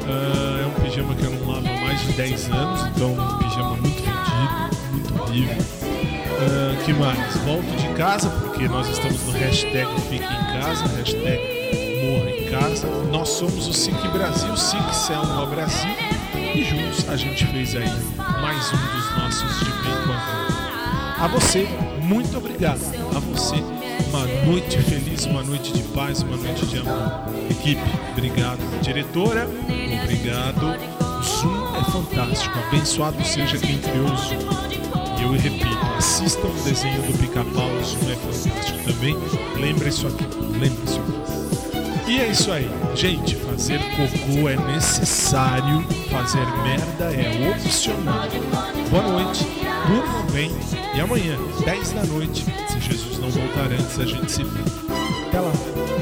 Ah, é um pijama que eu não lavo há mais de 10 anos, então um pijama muito fedido, muito horrível. Ah, que mais? Volto de casa, porque nós estamos no hashtag Fique em Casa, hashtag Casa. Nós somos o SIC Brasil, SIC Selma Brasil, e juntos a gente fez aí mais um dos nossos de bem com a você, muito obrigado. A você, uma noite feliz, uma noite de paz, uma noite de amor. Equipe, obrigado. Diretora, obrigado. O Zoom é fantástico. Abençoado seja quem criou o Zoom. E eu repito, assistam o desenho do pica-pau, o Zoom é fantástico também. Lembre isso aqui, aqui. E é isso aí. Gente, fazer cocô é necessário, fazer merda é opcional. Boa noite, durmam bem e amanhã, 10 da noite, se Jesus não voltar antes, a gente se vê. Até lá.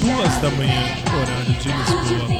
2 da manhã, horário de Lisboa,